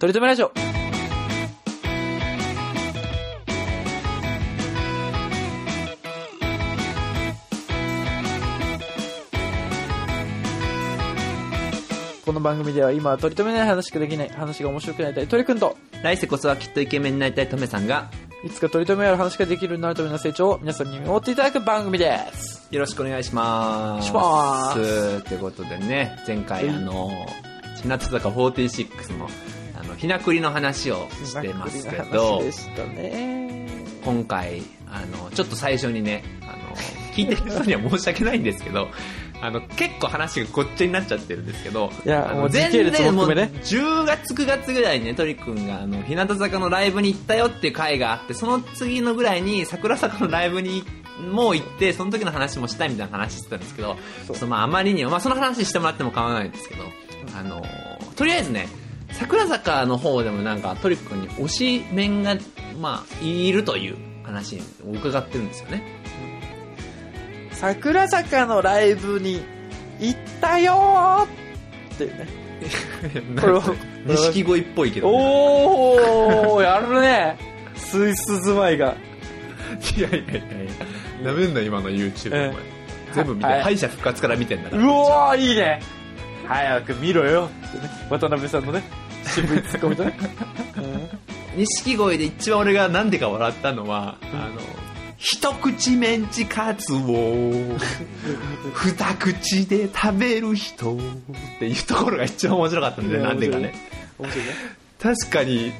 とりとめラジオ。この番組では今は取り留めない話しかできない話が面白くなりたい鳥くんと来世こそはきっとイケメンになりたいトメさんがいつか取り留めある話ができるようになるための成長を皆さんに見守っていただく番組です。よろしくお願いします。しますということでね、前回はいあの、日向坂46のあの、ひなくりの話をしてますけど話、でしたね。今回、あの、ちょっと最初にね、あの、聞いてる人には申し訳ないんですけど、あの、結構話がごっちゃになっちゃってるんですけど、いやあの全然もう10月9月ぐらいにね、トリくんが、あの、日向坂のライブに行ったよっていう回があって、その次のぐらいに桜坂のライブにもう行って、その時の話もしたいみたいな話してたんですけど、そうちょっとまああまりにも、まあその話してもらっても構わないんですけど、あの、とりあえずね、桜坂の方でもなんかトリくんに推し面が、まあ、いるという話を伺ってるんですよね。桜坂のライブに行ったよーっていうね。これを錦鯉っぽいけど、おー、やるね。スイス住まいが。いやいやいやいや、なめんな今の YouTube。全部見て、はい敗者復活から見てんだかうら。おー、いいね。早く見ろよ。ね。渡辺さんのね、渋いツッコミとね。錦鯉で一番俺がなんでか笑ったのは、あの、一口メンチカツを 二口で食べる人っていうところが一番面白かったんで、なんでかね。面白いね。確かに、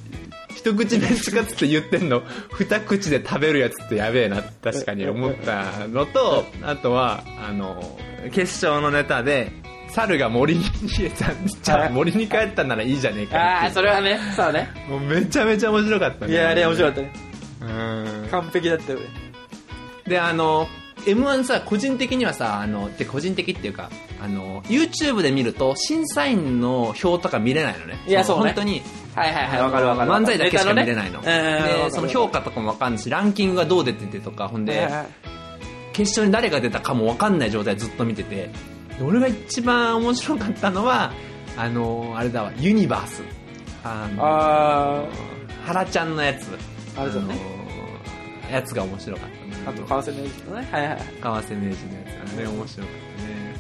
一口メンチカツって言ってんの、二口で食べるやつってやべえな、確かに思ったのと、あとは、あの、決勝のネタで、猿が森に逃げたんじゃあ森に帰ったならいいじゃねえかあー、ってそれはね、そうね。もうめちゃめちゃ面白かったね。いや、あれ面白かったね。うん完璧だったよね。で、あの、M1 さ、個人的にはさ、あの、で、個人的っていうか、あの、YouTube で見ると、審査員の表とか見れないのね。いやそうね本当に、はいはいはい、わかるわかる。漫才だけしか見れないの。ねうんで、その評価とかもわかんないし、ランキングがどう出ててとか、ほんで、はいはい決勝に誰が出たかもわかんない状態でずっと見てて、で俺が一番面白かったのは、あの、あれだわ、ユニバース。あの、あ原ちゃんのやつ。あれだねあのやつが面白かった。ー、あと、川瀬名人のね。はいはい。川瀬名人のやつあれ面白かったね。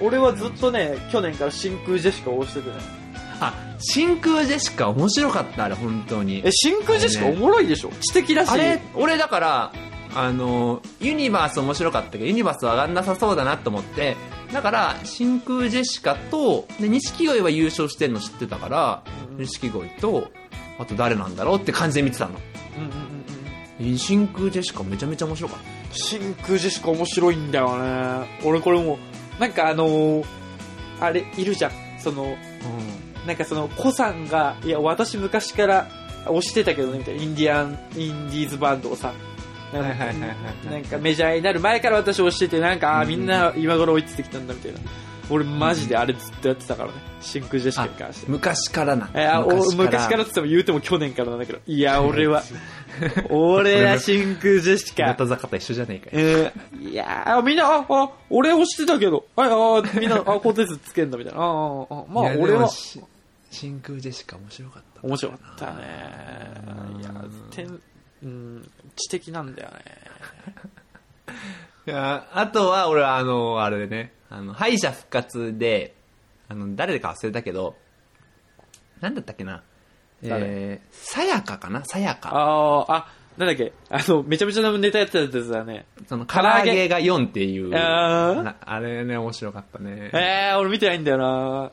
うん。俺はずっとね、去年から真空ジェシカを推しててね。あ、真空ジェシカ面白かった、あれ、本当に。え、真空ジェシカおもろいでしょ知的だし。あれ、俺だから、あの、ユニバース面白かったけど、ユニバース上がんなさそうだなと思って、だから、真空ジェシカと、で、錦鯉は優勝してんの知ってたから、うん錦鯉と、あと誰なんだろうって感じで見てたの。うんうんうん真空ジェシカめちゃめちゃ面白かっ真空ジェシカ面白いんだよね。俺これもう、なんかあのーあれ、いるじゃん。その、た。なんかその、コさんが、いや、私昔から推してたけどね、みたいな。インディアン、インディーズバンドをさ。なんかはいはいはいはいなんかメジャーになる前から私推してて、なんか、あーみんな今頃追いついてきたんだ、みたいな。俺マジであれずっとやってたからね。真空ジェシカに関して。昔からなんえあお昔からって言っても言うても去年からなんだけど。いや、俺は、俺は真空ジェシ日カ。向坂と一緒じゃねえかよ。えー、いやー、みんな、あ、あ、俺推してたけど、あ、あ、みんな、あ、コンテンツつけんだ、みたいな。ああ、あまあ、俺は真空ジェシカ面白かった。面白かったね。いや、てん、うん、知的なんだよね。いやあとは、俺は、あの、あれでね、あの、敗者復活で、あの、誰か忘れたけど、なんだったっけな。えー、さやかかな？さやか。ああ、あ、なんだっけ、あの、めちゃめちゃなネタやってたやつだね。その、唐唐揚げが4っていう。ああれね、面白かったね。えー、俺見てないんだよな。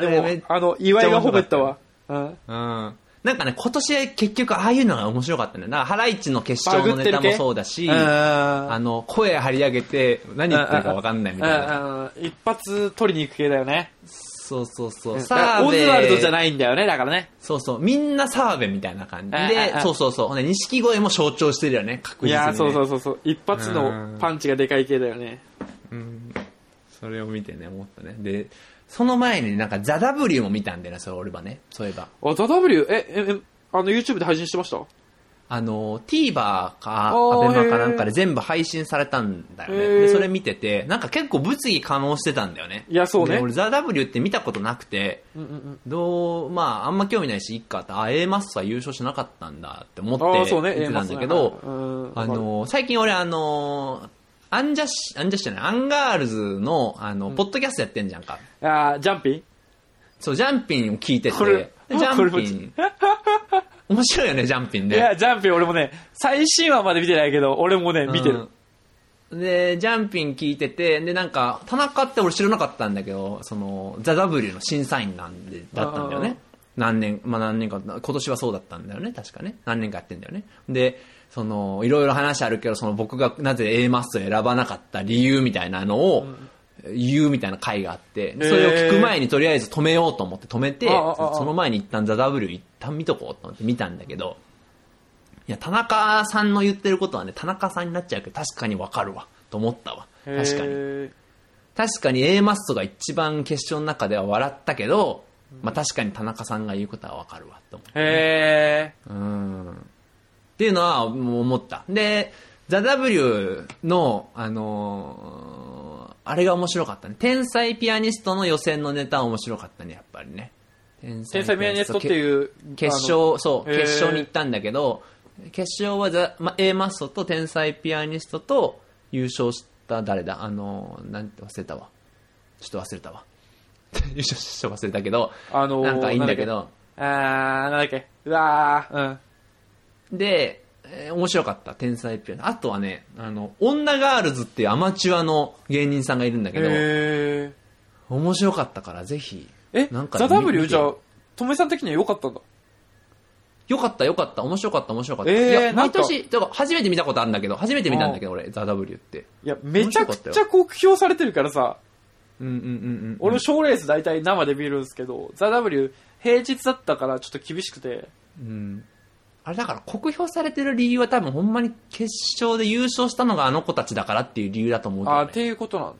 でもあの、岩井が褒めたわ。うん。うん。なんかね、今年結局ああいうのが面白かったね。だから、ハライチの決勝のネタもそうだし、ああの、声張り上げて、何言ってるか分かんないみたいな。な。一発取りに行く系だよね。そうそうそう。オズワルドじゃないんだよね、だからね。そうそう。みんな澤部みたいな感じあであ、あそうそうそう。ほんで、錦鯉も象徴してるよね、確実に、ね。いやー、そうそうそうそう。一発のパンチがでかい系だよね。うん。それを見てね、思ったね。で、その前になんか、ザ・ W も見たんだよね、それ俺はね。そういえば。あ、ザ・ W、え、え、え、あの、YouTube で配信してました？あの、TVer か、アベマかなんかで全部配信されたんだよね。で、それ見てて、なんか結構物議醸してたんだよね。いやそうねで俺、ザ・ W って見たことなくて、うんうんうん。どう、まあ、あんま興味ないし、いっかって、あ、A マッソは優勝しなかったんだって思ってそうね。見てたんだけど、ああの、最近俺あの、アンジャッシュ、アンジャッシュじゃない、アンガールズの、あの、ポッドキャストやってんじゃんか。あージャンピン？そう、ジャンピンを聞いてて、これでジャンピン、面白いよね、ジャンピンね。いや、ジャンピン俺もね、最新話まで見てないけど、俺もね、見てる。うん。で、ジャンピン聞いてて、で、なんか、田中って俺知らなかったんだけど、その、ザ・ W の審査員なんで、だったんだよね。何年、まあ何年か、今年はそうだったんだよね、確かね。何年かやってんだよね。で、その、いろいろ話あるけど、その僕がなぜ A マスを選ばなかった理由みたいなのを、言うみたいな回があって、それを聞く前にとりあえず止めようと思って止めて、その前に一旦ザ・ W 一旦見とこうと思って見たんだけど、いや、田中さんの言ってることはね、田中さんになっちゃうけど、確かにわかるわ、と思ったわ。確かに。に。確かに A マストが一番決勝の中では笑ったけど、まあ確かに田中さんが言うことはわかるわ、と思へう。うん。っていうのは思った。で、ザ・ W の、あのーあれが面白かったね。天才ピアニストの予選のネタは面白かったね、やっぱりね。天天才ピアニストってういう。決勝、そう、決勝に行ったんだけど、決勝はザ、ま、A マッソと天才ピアニストと優勝した誰だ？あの、なんて忘れたわ。ちょっと忘れたわ。優勝した忘れたけど、あのーなんかいいんだけど、あー、なんだっけ？うわー、うん。で、えー面白かった、天才ピアニスト。あとはね、あの、女ガールズっていうアマチュアの芸人さんがいるんだけど、へ面白かったからぜひ。ー。え、なんかザ・ W じゃあ、とめさん的には良かったんだ。よかったよかった、面白かった面白かった。えーいや、毎年、だから初めて見たことあるんだけど、初めて見たんだけど、俺、ザ・ W って。いや、めちゃくちゃ酷評されてるからさ、うんうんうんうん。俺も賞レース大体生で見るんですけど、ザ・ W 平日だったからちょっと厳しくて、うん。あれだから酷評されてる理由は多分ほんまに決勝で優勝したのがあの子たちだからっていう理由だと思うけど、ね。あーっていうことなんだ。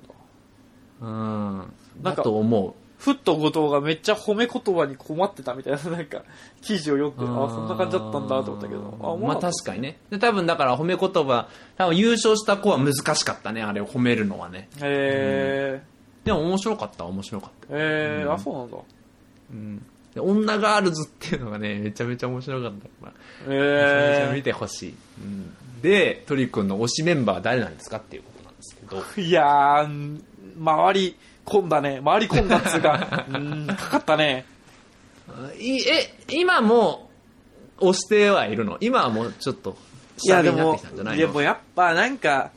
うん。なんかだと思ふっと後藤がめっちゃ褒め言葉に困ってたみたいな、なんか、記事を読んで、う。あそんな感じだったんだと思ったけど、あ、思まあ確かにね。で、多分だから褒め言葉、多分優勝した子は難しかったね、あれを褒めるのはね。た。へでも面白かった、面白かった。ー。へー、あ、そうなんだ。うん。で、女ガールズっていうのがね、めちゃめちゃ面白かったから。めちゃめちゃ見へてほしい。うん。で、鳥くんの推しメンバーは誰なんですかっていうことなんですけど。ー。いやー、ん回り込んだね。回り込んだっつうか、うん、かかったね。いえ、今も推してはいるの？今はもうちょっといや、でも下火になってきたんじゃないいや、のもうやっぱなんか、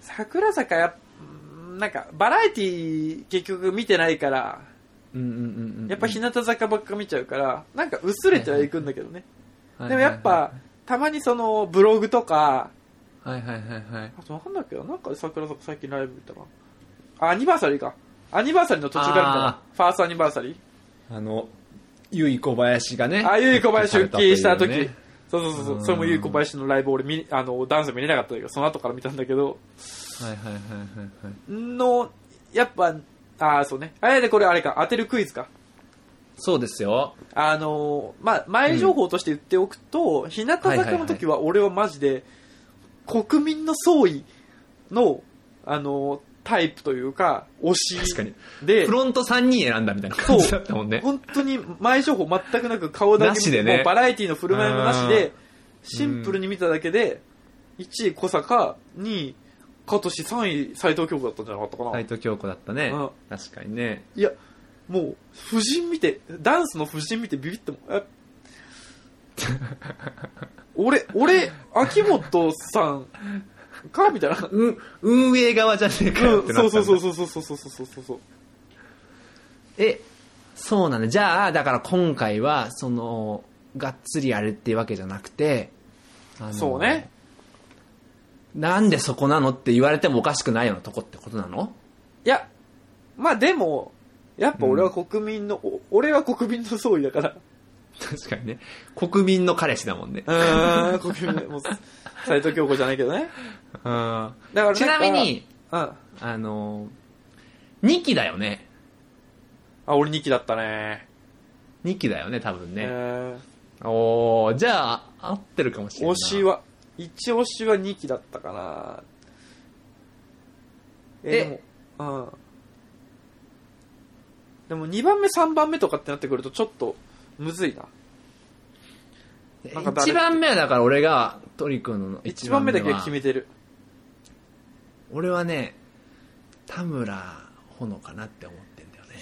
桜坂やっなんか、バラエティ結局見てないから。やっぱ日向坂ばっか見ちゃうから、なんか薄れてはいくんだけどね。はいでもやっぱ、たまにそのブログとか、はいはいはいはい。あとわかんないけど、なんか桜坂最近ライブ見たな。あ、アニバーサリーか。アニバーサリーの途中から見たなあ。ファーストアニバーサリー。あの、ゆい小林がね。あ、ゆい小林復帰した時。ねそうそうそうそうう。んそれもゆい小林のライブ俺見、あの、ダンス見れなかったけど、その後から見たんだけど、はいはいはいはいはい。の、やっぱ、あ、そうね。あれでこれあれか、当てるクイズか。そうですよ。あのーまあ、前情報として言っておくと、日向坂の時は俺はマジで、国民の総意の、あのータイプというか、推し確かに。でフ、ロント3人選んだみたいな感じだったもんね。本当に前情報全くなく顔だけでねもうバラエティの振る舞いもなしでうん、シンプルに見ただけで、1位小坂、2位香取、3位斎藤京子だったんじゃなかったかな。斎藤京子だったねうん。確かにね。いや、もう、夫人見て、ダンスの夫人見てビビっても、え？俺、俺、秋元さんかみたいな。うん、運営側じゃねえかよってなったんだそうそうそうそうそうそうそうそうそうそう。え、そうなんだ。じゃあ、だから今回は、その、がっつりやるっていうわけじゃなくて、あのそうね。なんでそこなのって言われてもおかしくないようなとこってことなの？いや、まあでも、やっぱ俺は国民の、お俺は国民の総意だから。確かにね。国民の彼氏だもんね。うーん、国民の、もう、斎藤京子じゃないけどね。だからちなみ、に、うん。あ、あの、2期だよね。俺2期だったね。2期だよね、多分ね。えおー、じゃあ、合ってるかもしれない。推しは、一推しは2期だったかな。え、えでも、うん。でも2番目、3番目とかってなってくるとちょっとむずいな。なんか誰一番目はだから俺が鳥くんの1番目だけは決めてる。俺はね、田村ほのかなって思ってんだよね。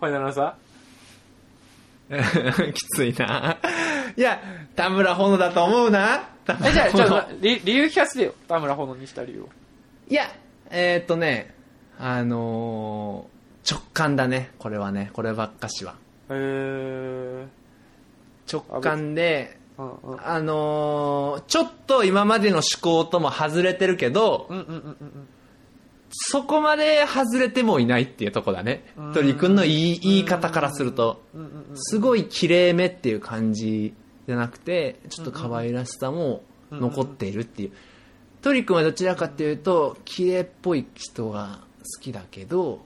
ファイナルアンサ きついな。いや、田村ほのだと思うな。え、じゃあ、村ほのじゃあ、理理由聞かせてよ。田村炎にした理由を。いや、えー、っとね、あのー直感だね。これはね。こればっかしは。へー。直感で。あのーちょっと今までの思考とも外れてるけど、うんうんうんうんそこまで外れてもいないっていうとこだね。うん。鳥くんの言い言い方からすると。すごい綺麗めっていう感じじゃなくて、ちょっと可愛らしさも残っているっていう。鳥くんはどちらかっていうと、綺麗っぽい人が好きだけど、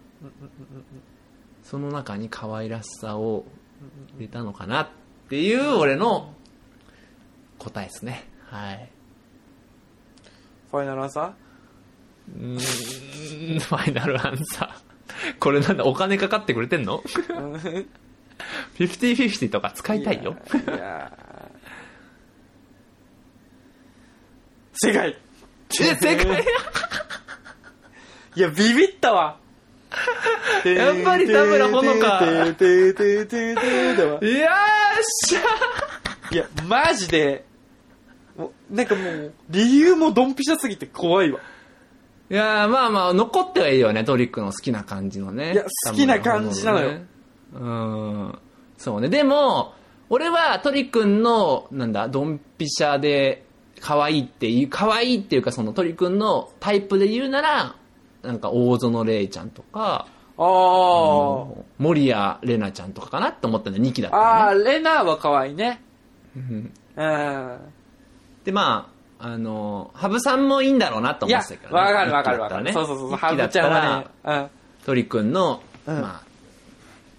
その中に可愛らしさを入れたのかなっていう俺の答えですね。はい。ファイナルアンサうーん、ファイナルアンサー。これなんだ、お金かかってくれてんの？ー ?50-50 とか使いたいよ。いやー正解え、正解？いや、ビビったわ。やっぱり田村ほのかててててててだわいやーっしゃいや、マジで、もうなんかもう、理由もドンピシャすぎて怖いわ。いやーまあまあ、残ってはいいよね、トリックの好きな感じのね。いや好きな感じなのよね。うん。そうね。でも、俺はトリくんの、なんだ、ドンピシャで、可愛いっていう、可愛いっていうかそのトリくんのタイプで言うなら、なんか大園玲ちゃんとか、あー。森谷玲奈ちゃんとかかなって思ったんだよ、2期だったね。ー、レナは可愛いね。うんうん。で、まあ、あの、ハブさんもいいんだろうなといや思ってたけ、ど、わかるわかるわかる。ねそうそうそう、はね。うん。トリくんの、うんまあ、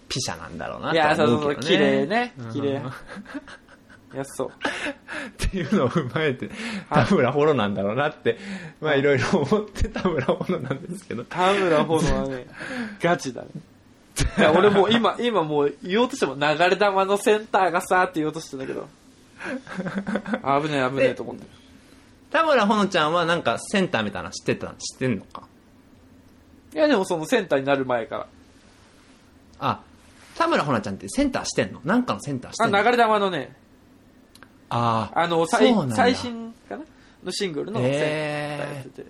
ピシャなんだろうなといや、そうは思そうそう、うけどね。綺麗ねうん。綺麗。いや、そう。っていうのを踏まえて、田村ホロなんだろうなって、まあいろいろ思って田村ホロなんですけど。田村炎はね、ガチだね。いや、俺もう今、今もう言おうとしても流れ玉のセンターがさーって言おうとしてんだけど。危ねえ危ねえと思ってる。田村ほのちゃんはなんかセンターみたいなの知ってた、知ってんのか？いや、でもそのセンターになる前から。あ、田村ほなちゃんってセンターしてんの？なんかのセンターしてあ、んの？流れ玉のね、あーあの、最そうなんだ。最新かな？のシングルのセンターやってて。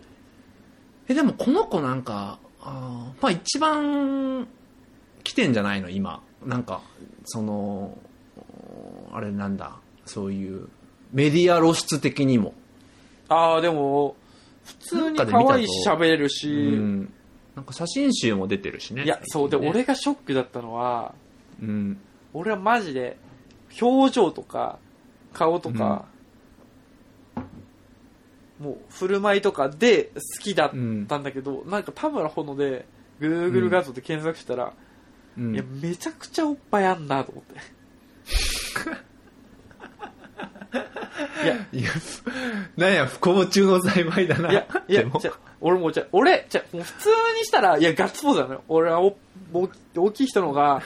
え、でもこの子なんか、あーまあ一番来てんじゃないの？今。なんか、その、あれなんだ、そういう、メディア露出的にも。ああ、でも、普通に可愛いし喋れるし、うん。なんか写真集も出てるしね。いや、そう、で、ね俺がショックだったのは、うん。俺はマジで、表情とか、顔とか、もう、振る舞いとかで好きだったんだけど、なんか田村ほので、Google 画像で検索したら、うんいや、めちゃくちゃおっぱいあんなと思って。いや、いや、なんや、不幸中の幸いだな。いや、いや俺も、じゃ俺、じゃもう普通にしたら、いや、ガッツポーズなのよ。俺はお大き大きい人のが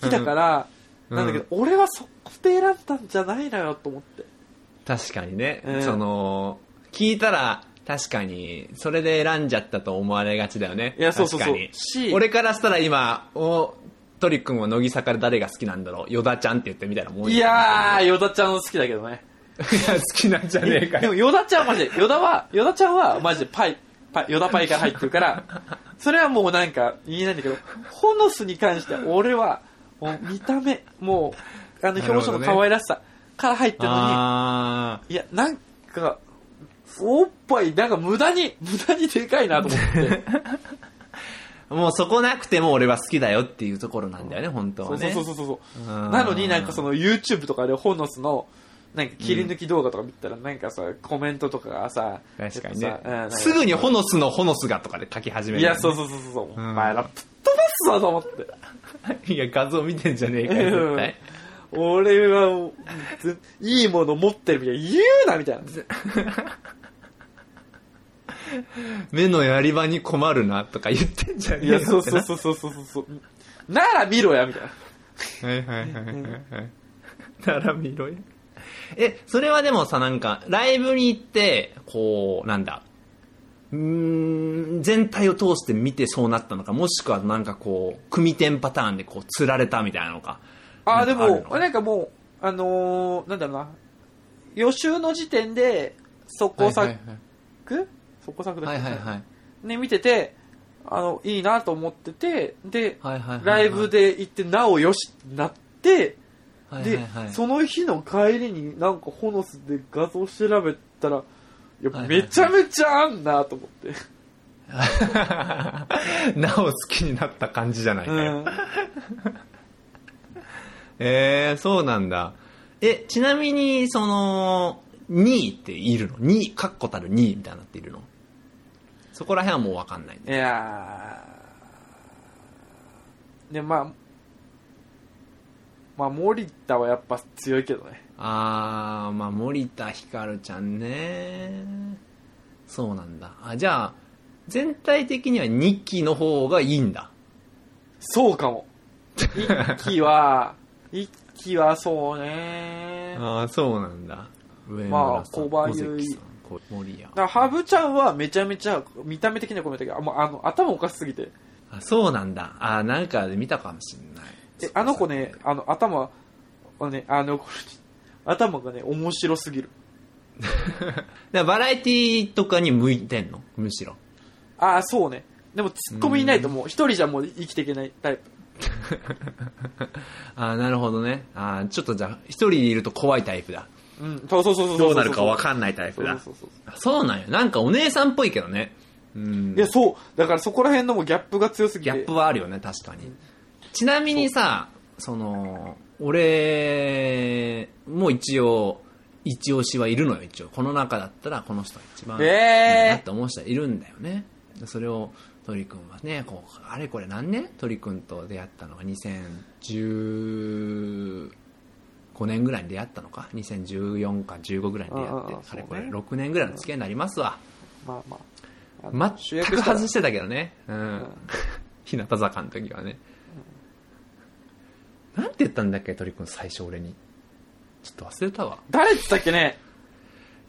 好きだから、うんなんだけど、俺はそこで選んだんじゃないのよ、と思って。確かにね、うんその、聞いたら、確かに、それで選んじゃったと思われがちだよね。いやそうそうそう確かにし俺からしたら今、お、トリ君は乃木坂で誰が好きなんだろう？ヨダちゃんって言ってみたいなもんいやー、ヨダちゃん好きだけどね。いや、好きなんじゃねえかよ。でも、ヨダちゃんはマジで、ヨダは、ヨダちゃんはマジでパイ、パイ、ヨダパイから入ってるから、それはもうなんか言えないんだけど、ホノスに関しては俺は、もう見た目、もう、あの表情の可愛らしさから入ってるのに、あいや、なんか、おっぱい、なんか無駄に、無駄にでかいなと思って。ー もうそこなくても俺は好きだよっていうところなんだよね、本当そうはね。そうそうそうそう。うんなのになんかその YouTube とかでホノスの、なんか切り抜き動画とか見たら、なんかさ、コメントとかがさ、確かにねすぐにホノスのホノスがとかで書き始める、いや、そうそうそうそう。おうん前らぶっ飛ばすぞと思って。いや、画像見てんじゃねえかよ、絶対。俺はいいもの持ってるみたいな。言うなみたいな。目のやり場に困るなとか言ってんじゃねいや、えよってなそうそうそうそうそうそう。なら見ろや、みたいな。はいはいはいはいはい。なら見ろよ。え、それはでもさ、なんか、ライブに行って、こう、なんだ、うーん、全体を通して見てそうなったのか、もしくはなんかこう、組点パターンでこう、釣られたみたいなのか。あ、でもな？んかもう、あのー、なんだろうな。予習の時点で、速攻作、はい速攻作だっけ？はいはい。はいはい。ね、見てて、あの、いいなと思ってて、で、はいはいはいはいライブ、で行って、なおよしってなって、ではいはいはい、その日の帰りになんかホノスで画像調べたら、いやはいはいめちゃめちゃあんなと思って。なお好きになった感じじゃないかよ。うん。えー、そうなんだ。え、ちなみに、その、2位っているの ?2 位、確固たる2位みたいになっているの？そこら辺はもうわかんない。いやーで、まあ、まあ、森田はやっぱ強いけどね。あー、まあ、森田ひかるちゃんね。そうなんだ。あ、じゃあ、全体的には2期の方がいいんだ。そうかも。一期は、一期はそうね。あー、そうなんだ。上まあ村さん小林森谷だハブちゃんはめちゃめちゃ、見た目的にはごめんだけど、あもうあの、頭おかしすぎて。あ、そうなんだ。あー、なんかで見たかもしんない。え、あの子ね、あの、頭、あね、あの子、頭がね、面白すぎる。だからバラエティとかに向いてんの？むしろ。ああ、そうね。でも、ツッコミいないともう、一人じゃもう生きていけないタイプ。あーなるほどね。あーちょっとじゃあ、一人いると怖いタイプだ。うん、そうそうそう。どうなるかわんかんないタイプだ。そうそうそうなんよ。なんかお姉さんっぽいけどね。うん。いや、そう。だからそこら辺のもうギャップが強すぎて。ギャップはあるよね、確かに。ちなみにさ、その、俺、もう一応、一押しはいるのよ、一応。この中だったら、この人が一番、えーいいなって思う人はいるんだよね。でそれを、鳥くんはね、こう、あれこれ何年？鳥くんと出会ったのが2015年ぐらいに出会ったのか ?2014 か15ぐらいに出会って、あれこれそうね6年ぐらいの付き合いになりますわ。まあまあ。全く外してたたけどね。うん。日向坂の時はね。なんて言ったんだっけ、鳥くん最初俺に。ちょっと忘れたわ。誰って言ったっけね？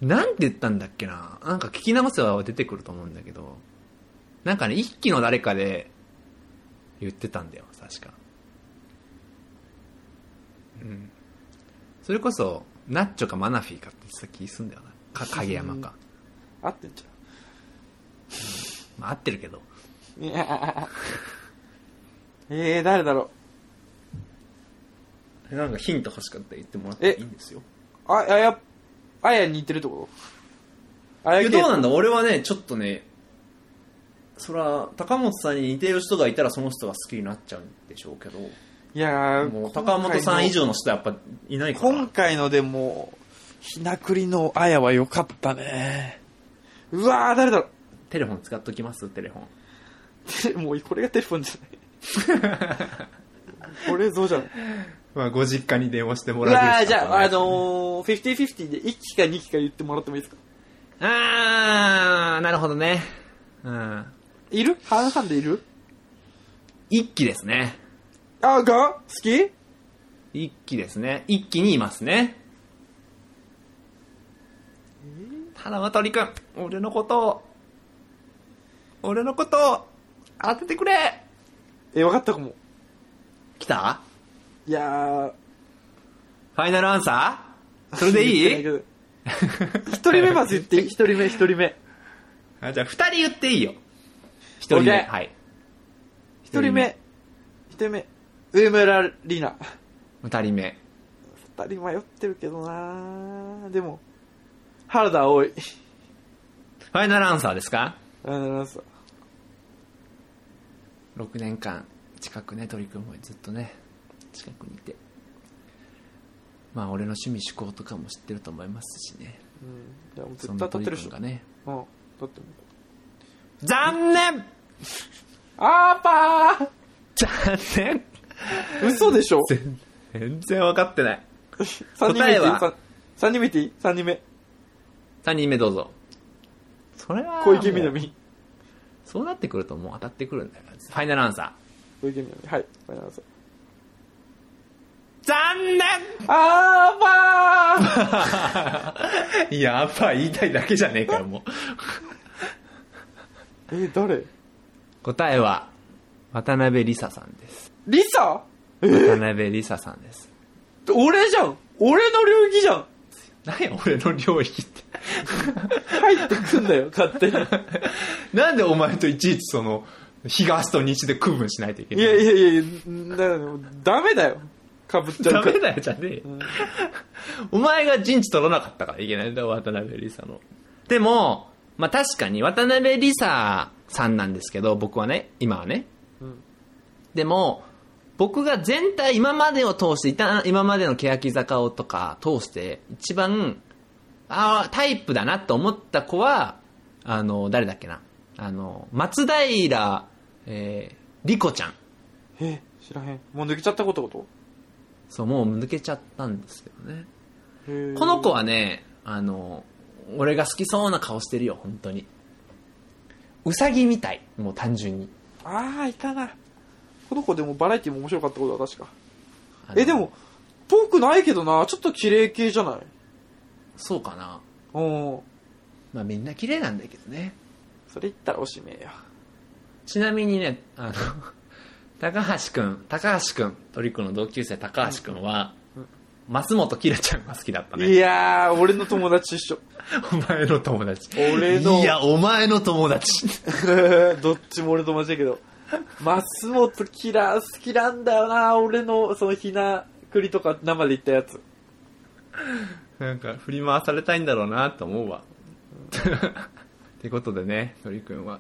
なんて言ったんだっけな？なんか聞き直せば出てくると思うんだけど。なんかね、一期の誰かで言ってたんだよ、確か。うん。それこそ、ナッチョかマナフィーかって言ってた気すんだよな。か、影山か。合ってんじまあ合ってるけど。ゃん。いやえー、誰だろなんかヒント欲しかったら言ってもらっていいんですよ。う。あ、あや、あやに似てるってこと？あやいやどうなんだ？俺はね、ちょっとね、そら、高本さんに似てる人がいたらその人が好きになっちゃうんでしょうけど、いやーもう高本さん以上の人はやっぱいないから。今回のでも、ひなくりのあやは良かったね。うわー、誰だろテレフォン使っときます？テレフォン。う。もうこれがテレフォンじゃない。これぞじゃない。まあ、ご実家に電話してもうわー、じゃあ、あのー、50-50で1期か2期か言ってもらってもいいですか？あー、なるほどね。うん。いる？半々でいる？一期ですね。あ、が？好き？一期ですね。一期にいますね。花輪鳥くん、俺のことを、俺のことを当ててくれえ、分かったかも。来た？いやー。ファイナルアンサー？それでいい？一人目まず言っていい？一人目、一人目。あじゃあ二人言っていいよ。一人目。はい。一人目。一人目。上村里奈。二人目。二人迷ってるけどなでも、原田葵。ファイナルアンサーですか？あのさ ?6 年間近くね、鳥くんもずっとね、近くにいて。まあ俺の趣味趣向とかも知ってると思いますしね。うん。いや、もう絶対当たってるし。鳥くんがね。うん。だって。残念あーぱー残念嘘でしょ？全全然分かってない。?3 人答えは ?3 人目いっていい ?3 人目。3人目どうぞ。それは。小池みなもうみ。そうなってくるともう当たってくるんだよ。ファイナルアンサ小池みなみ。はい。ごめんなさいー。残念あーば いや、やっぱ言いたいだけじゃねえかよ、もう。ー え、誰？答えは、渡辺梨沙さんです。リサ渡辺梨沙さんです。俺じゃん俺の領域じゃん何や、俺の領域って。入ってくんだよ、勝手に。なんでお前といちいちその、東と西で区分しないといけいないやいやいやいや、だダメだよ。かぶっちゃうからダメ。だよ、じゃねえよ。お前が陣地取らなかったからいけないんだよ、渡辺梨沙の。でも、まあ確かに渡辺梨沙さんなんですけど、僕はね、今はね。うんでも、僕が全体、今までを通していた、今までの欅坂をとか通して、一番、ああ、タイプだなと思った子は、あの、誰だっけな。あの、松平、えー、莉子ちゃん。え、知らへん。もう抜けちゃったことこと？そう、もう抜けちゃったんですけどね。この子はね、あの、俺が好きそうな顔してるよ、本当に。うさぎみたい、もう単純に。ああ、いたな。この子でもバラエティも面白かったことは確か。え、でも、遠くないけどな。ちょっと綺麗系じゃない？そうかな。うん。まあみんな綺麗なんだけどね。それ言ったらおしめや。ちなみにね、あの、高橋くん、高橋くん、トリックの同級生高橋くんは、松本きらちゃんが好きだったいね。やー、俺の友達一緒。お前の友達。俺のいや、お前の友達。どっちも俺の友達だけど。松本キラー好きなんだよな。俺の、そのひな栗とか生で言ったやつ。なんか振り回されたいんだろうなと思うわ。ってことでね、トリくんは、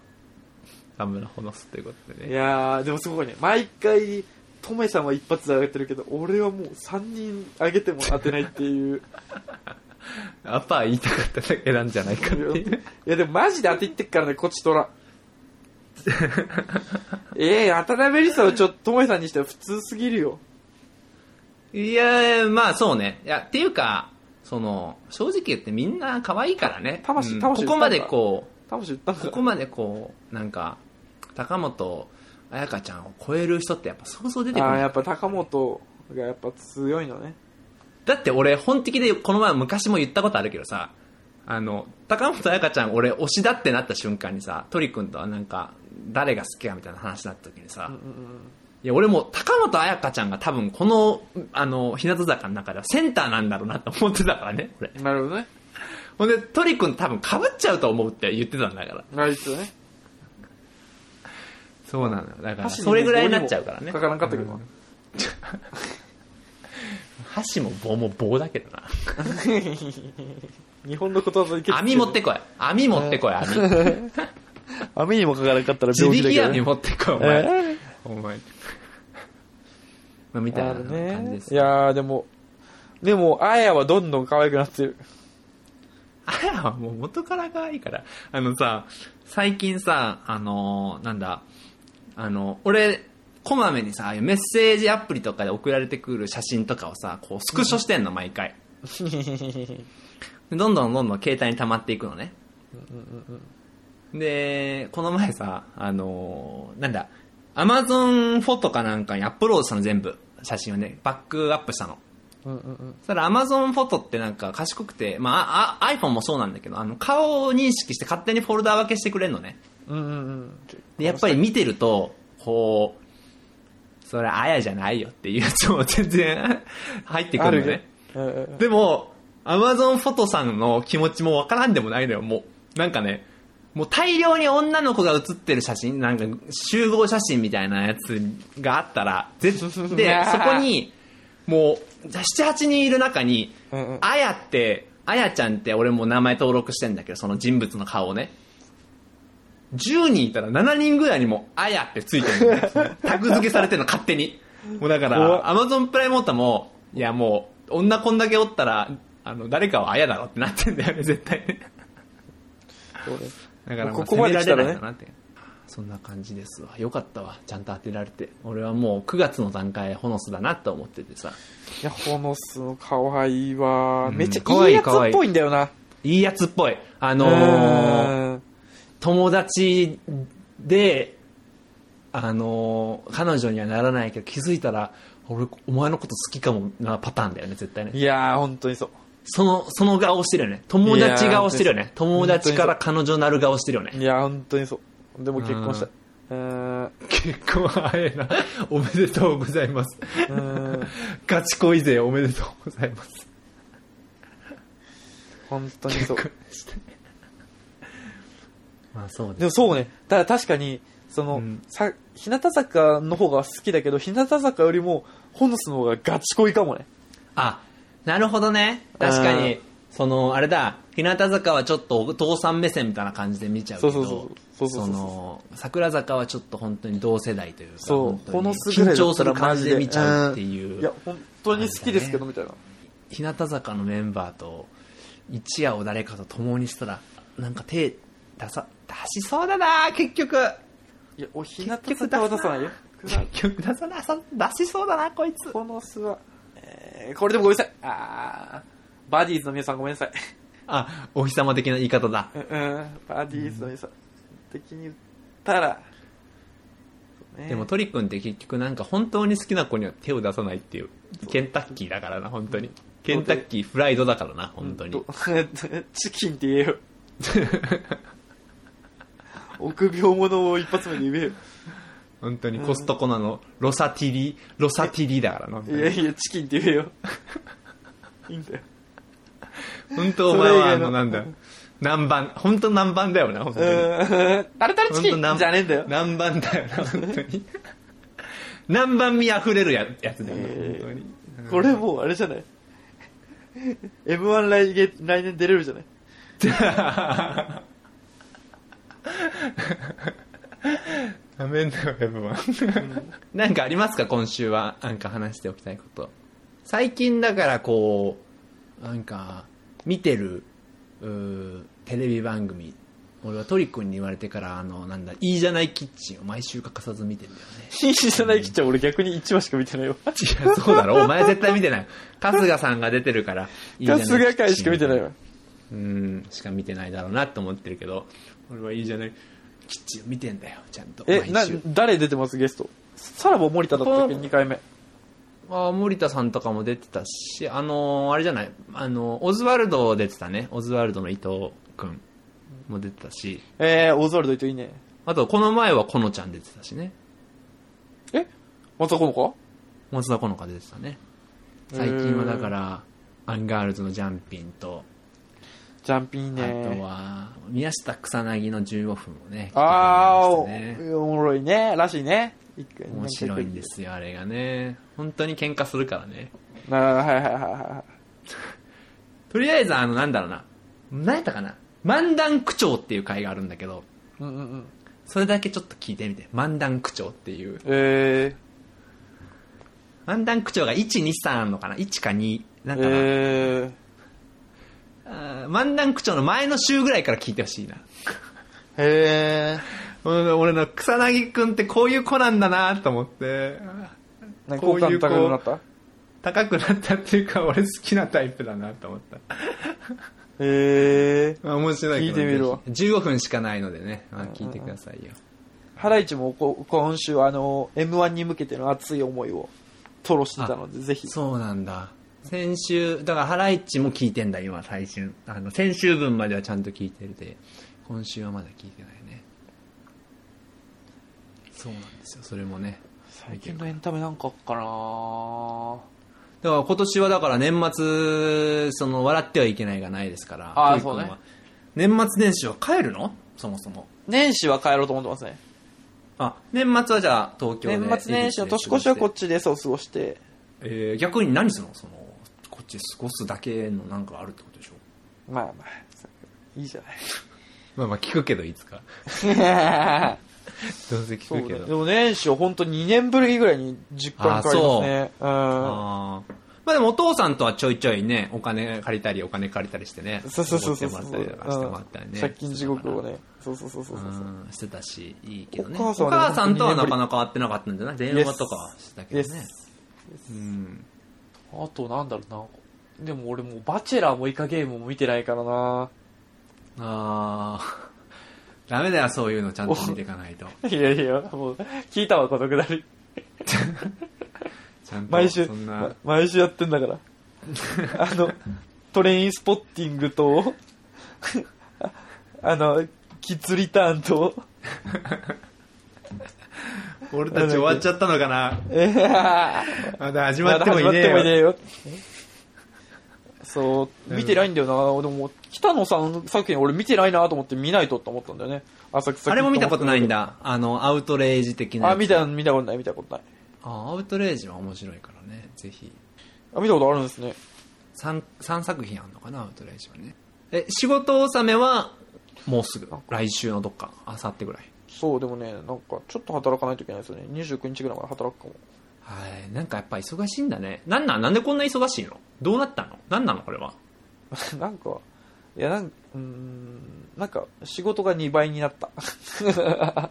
田村ほのすってことでいね。やー、でもすごいね。毎回、トメさんは一発で上げてるけど、俺はもう3人上げても当てないっていう。アパー言いたかっただけなんじゃないかっていう。いや、でもマジで当ていってっからね、こっちとら。え えー、渡辺梨沙はちょっと、トメさんにしては普通すぎるよ。いや、まあそうね。いや、っていうか、その、正直言ってみんな可愛いからね。うん魂魂ここまでこ魂言ったんここまでこう、なんか、高本彩香ちゃんを超える人ってやっぱ想像出てくるああ、やっぱ高本がやっぱ強いのね。だって俺本的でこの前昔も言ったことあるけどさあの高本彩香ちゃん俺推しだってなった瞬間にさ鳥くんとはなんか誰が好きかみたいな話になった時にさ、いや俺も高本彩香ちゃんが多分このあの日向坂の中ではセンターなんだろうなと思ってたからね俺なるほどね。ほんで鳥くん多分かぶっちゃうと思うって言ってたんだからあいつね。そうなのよだから箸にもそれぐらいになっちゃうからねかからんかったけど箸も棒も棒だけどな日本のことわざいけ網持ってこい網持ってこい網 網にもかからんかったら自病気だけど、力網ね。持ってこいお前えお前。まあ、みたいなあるね感じで。す。いやー、でも、でも、あやはどんどん可愛くなってる。あやはもう元から可愛いから。あのさ、最近さ、あのーなんだ、あの、俺、こまめにさ、あメッセージアプリとかで送られてくる写真とかをさ、こう、スクショしてんの、毎回。どんどんどんどん携帯に溜まっていくのね。で、この前さ、あのなんだ、アマゾンフォトかなんかにアップロードしたの全部、写真をね、バックアップしたの。そしたら Amazon フォトってなんか賢くて、まあ、あ iPhone もそうなんだけど、あの、顔を認識して勝手にフォルダ分けしてくれるのね。うんうんうん。で、やっぱり見てると、こう、それあやじゃないよっていうやつも全然入ってくるのね。うんうんうんでも、Amazon フォトさんの気持ちもわからんでもないのよ、もう。なんかね、もう大量に女の子が写ってる写真、なんか集合写真みたいなやつがあったら、ぜで、そこに、もう、7、8人いる中に、うんうんあやって、あやちゃんって俺も名前登録してんだけど、その人物の顔をね。10人いたら7人ぐらいにも、あやってついてるの タグ付けされてるの勝手に。もうだから、アマゾンプライムオータも、いやもう、女こんだけおったら、あの、誰かはあやだろってなってんだよね、絶対ね。だから、ここまでかなって。そんな感じですわ。よかったわ。ちゃんと当てられて。俺はもう9月の段階、ホノスだなと思っててさ。いや、ホノスの可愛いわ。うんめっちゃいいいやつっぽいんだよな。いいやつっぽい。あうのー、友達で、あのー彼女にはならないけど気づいたら、俺、お前のこと好きかもなパターンだよね、絶対ね。いやー、本当にそう。その、その顔してるよね。友達顔してるよね。友達から彼女なる顔してるよね。いや、本当にそう。でも結婚した。結婚早いな。おめでとうございます。ガチ恋勢おめでとうございます。本当にそう。して。まあそうです。でもそうね。だから確かに、その、うんさ、日向坂の方が好きだけど、日向坂よりも、ホノスの方がガチ恋かもね。あ、なるほどね。確かうんに、その、あれだ、日向坂はちょっとお父さん目線みたいな感じで見ちゃうけど、そうそうそうそうそうそうそうの、桜坂はちょっと本当に同世代というか、そう本当にこのすぐらいだったら緊張する感じで見ちゃうっていう。いや、本当に好きですけど、みたいな。日向坂のメンバーと一夜を誰かと共にしたらなんか手出さ出しそうだな結局。いや、お日向坂は出さないよ。結局出さなさ出しそうだなこいつ。ホノスは、えー、これでもごめんなさい。あー、バディーズの皆さんごめんなさい。あお日様的な言い方だ。うん、うんバディーズの皆さん。的に言ったら、ね。でもトリ君って結局なんか本当に好きな子には手を出さないっていうケンタッキーだからな本当に。ケンタッキーフライドだからな本当に。うん。とチ キンって言えよ。臆病者を一発目に言えよ。本当にコストコナのロサティリロサティリだからないやいや、チキンって言えよ。いいんだよ。本当お前はあののなんだ南蛮本当南蛮だよな本当うに。タルタルチキンじゃねえんだよ。南蛮だよな、本当に。南蛮味あふれるややつだよな、えー本当に。これもうあれじゃない ?M1 来月来年出れるじゃない？ダメだよ、やっぱ。なんかありますか、今週は。なんか話しておきたいこと。最近だからこう、なんか、見てる、テレビ番組。俺はトリ君に言われてから、あの、なんだ、いいじゃないキッチンを毎週欠かさず見てんだよね。いいじゃないきっちゃ俺逆に1話しか見てないよ。いや、そうだろお前絶対見てない。春日さんが出てるから。いいじゃない春日会しか見てないわ。うん、しか見てないだろうなって思ってるけど、俺はいいじゃない。キッチンを見てんだよ、ちゃんと。え、な誰出てますゲスト？さらば森田だったっけ？こ ?2 回目。あ森田さんとかも出てたし、あのーあれじゃない、あのーオズワルド出てたね。オズワルドの伊藤くんも出てたし、えー、オズワルド伊藤いいね。あと、この前はこのちゃん出てたしね。え？松田好花？松田好花出てたね。最近はだから、アンガールズのジャンピンと、ジャンピンあとね。は、宮下草薙の15分をね、あー、聞いてくれましたねおおもろいね。らしいね。面白いんで。すよ、あれがね。本当に喧嘩するからね。あーはいはいはいはとりあえず、あの、なんだろうな。何やったかな漫談口調っていう回があるんだけど、い。うんうんうん。それだけちょっと聞いてみて。漫談口調っていう。え漫談口調が1、2、3あるのかな ?1 か2。なー、んかな、えあー漫談口調の前の週ぐらいから聞いてほしいな。ー、へ俺俺の草薙くんってこういう子なんだなと思って、ー。なんかこういう好感度高くなった？高くなったっていうか、俺好きなタイプだなと思った。へー。まあ面白いけど聞いてみるわぜひ15分しかないのでね、まあ、聞いてくださいよ。ハライチもこ今週あの M1 に向けての熱い思いを吐露してたのでぜひそうなんだ。先週、だからハライチも聞いてんだ、今、最新。あの、先週分まではちゃんと聞いてるで、今週はまだ聞いてないね。そうなんですよ、それもね。最近のエンタメなんかかなだから今年はだから年末、その、笑ってはいけないがないですから。あートイ君はそうね年末年始は帰るの？そもそも。年始は帰ろうと思ってますねあ、年末はじゃあ東京で。年末年始の年越しはこっちでそう過ごしてえー逆に何するの？その、こっちで過ごすだけのなんかあるってことでしょ？まあまあいいじゃまあまあ聞くけど、いつか。な いどうせ聞くけど。そうねでも年始は本当2年ぶりぐらいに実家に帰りますねうんあーまあでもお父さんとはちょいちょいね、お金借りたりお金借りたりしてね。そうそうそうそうおごってもらったりとかしてもらったりね。借金地獄をね。そうそうそうそうそう。うん、してたし、いいけどね。おお母さんはね母さんとはなかなか会ってなかったんじゃない？電話とかはしてたけどね。うん。あとなんだろうな。でも俺もうバチェラーもイカゲームも見てないからな。あー。ダメだよ、そういうのちゃんと見ていかないと。いやいや、もう、聞いたわ、このくだり。ちゃんと。毎週、ま、毎週やってんだから。あの、トレインスポッティングと、あの、キッズリターンと、俺たち終わっちゃったのかなえー、まだ始まってもいねえよ。よ。そう、見てないんだよな。でも、北野さん作品俺見てないなと思って見ないとって思ったんだよね。浅草あれも見たことないん。だ。あの、アウトレイジ的な。あ、見た、見たことない、見たことない。あアウトレイジは面白いからね。ぜひ。あ、見たことあるんですね。3、三作品あるのかな、アウトレイジはね。え、仕事納めは、もうすぐ？来週のどっか、あさってぐらい？そう、でもね、なんか、ちょっと働かないといけないですよね。29日ぐらいまで働くかも。はい。なんかやっぱ忙しいんだね。なんなんなんでこんな忙しいの？どうなったの？なんなの？これは。なんか、いや、なんうーん、なんか、仕事が2倍になった。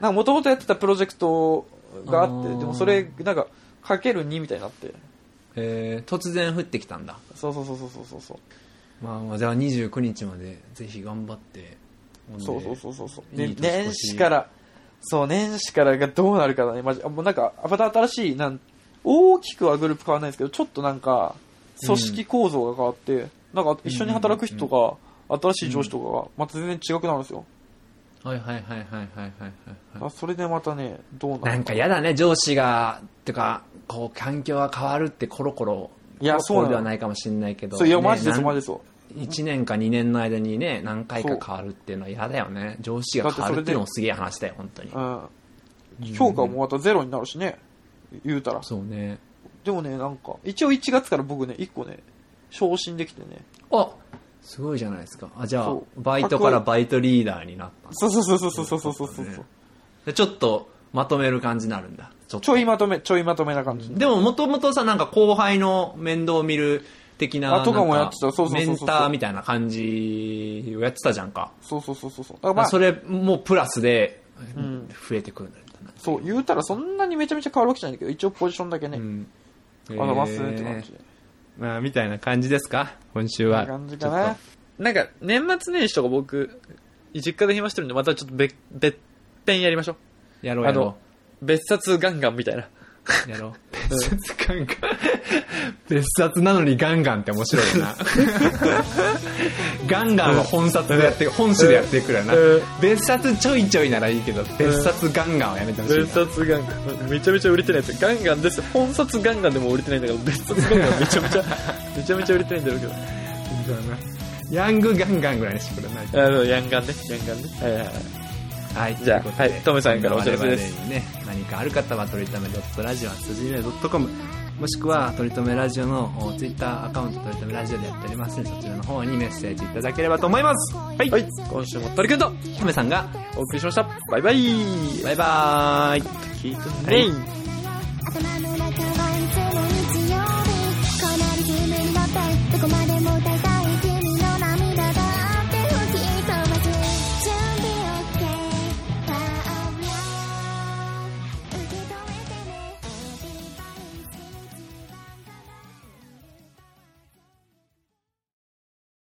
なんか、もともとやってたプロジェクトがあって、あーでもそれ、なんか、かける2みたいになって。えー、突然降ってきたんだ。そうそうそうそうそうそう。まあまあ、じゃあ29日までぜひ頑張って。そうそうそうそうそう。で年始からそう年始からがどうなるかだね。もうなんかまた新しいなん大きくはグループ変わらないですけどちょっとなんか組織構造が変わって、うん、なんか一緒に働く人とか、新しい上司とかがまた全然違くなるんですよ、はいはいはいはいはいはいはい、それでまたねどうなるなんか嫌だね上司がっていうかこう環境が変わるってコロコロいやそうではないかもしれないけど。そういやマジです、マジです1年か2年の間にね、何回か変わるっていうのは嫌だよね。上司が変わるっていうのもすげえ話だよ、本当に。うん。評価もまたゼロになるしね。言うたら。そうね。でもね、なんか、一応1月から僕ね、1個ね、昇進できてね。あすごいじゃないですか。あ、じゃあバイトからバイトリーダーになったそうそうそうそうそうそうそうそう。ちょっとまとめる感じになるんだ。ちょいまとめ、ちょいまとめな感じ。でももともとさ、なんか後輩の面倒を見る的な、あとかもやってたそうそうメンターみたいな感じをやってたじゃんか。そうそうそうそうそう。だからまあ、それもプラスでん増えてくるんだな。そう、言うたらそんなにめちゃめちゃ変わるわけじゃないけど、一応ポジションだけね、うん。あの、ますって感じで。まあ、みたいな感じですか？今週は。感じかな。なんか、年末年始とか僕、実家で暇してるんで、またちょっと別、別編やりましょう。やろうやろあの、別冊ガンガンみたいな。う。やろう。別冊ガンガン。別冊なのにガンガンって面白いな。ガンガンは本冊でやって、本誌でやってくるよなうん。別冊ちょいちょいならいいけど、別冊ガンガンはやめてほしいな。別冊ガンガン。めちゃめちゃ売れてないですよ。ガンガンです。本冊ガンガンでも売れてないんだから、別冊ガンガンめちゃめちゃ、めちゃめちゃ売れてないんだろうけど。ヤングガンガンぐらいにしてくれないあの、ヤンガンね。ヤンガンね。はいはいはい。はい、じゃあはいトメさんからお知らせですね、何かある方は、とりとめ .radio.gmail.com もしくは、とりとめラジオのおツイッターアカウント、とりとめラジオでやっておりますので、そちらの方にメッセージいただければと思います。はい。はい。今週も鳥くんとトメさんが、お送りしました。バイバイ。バイバーイ。聞いてね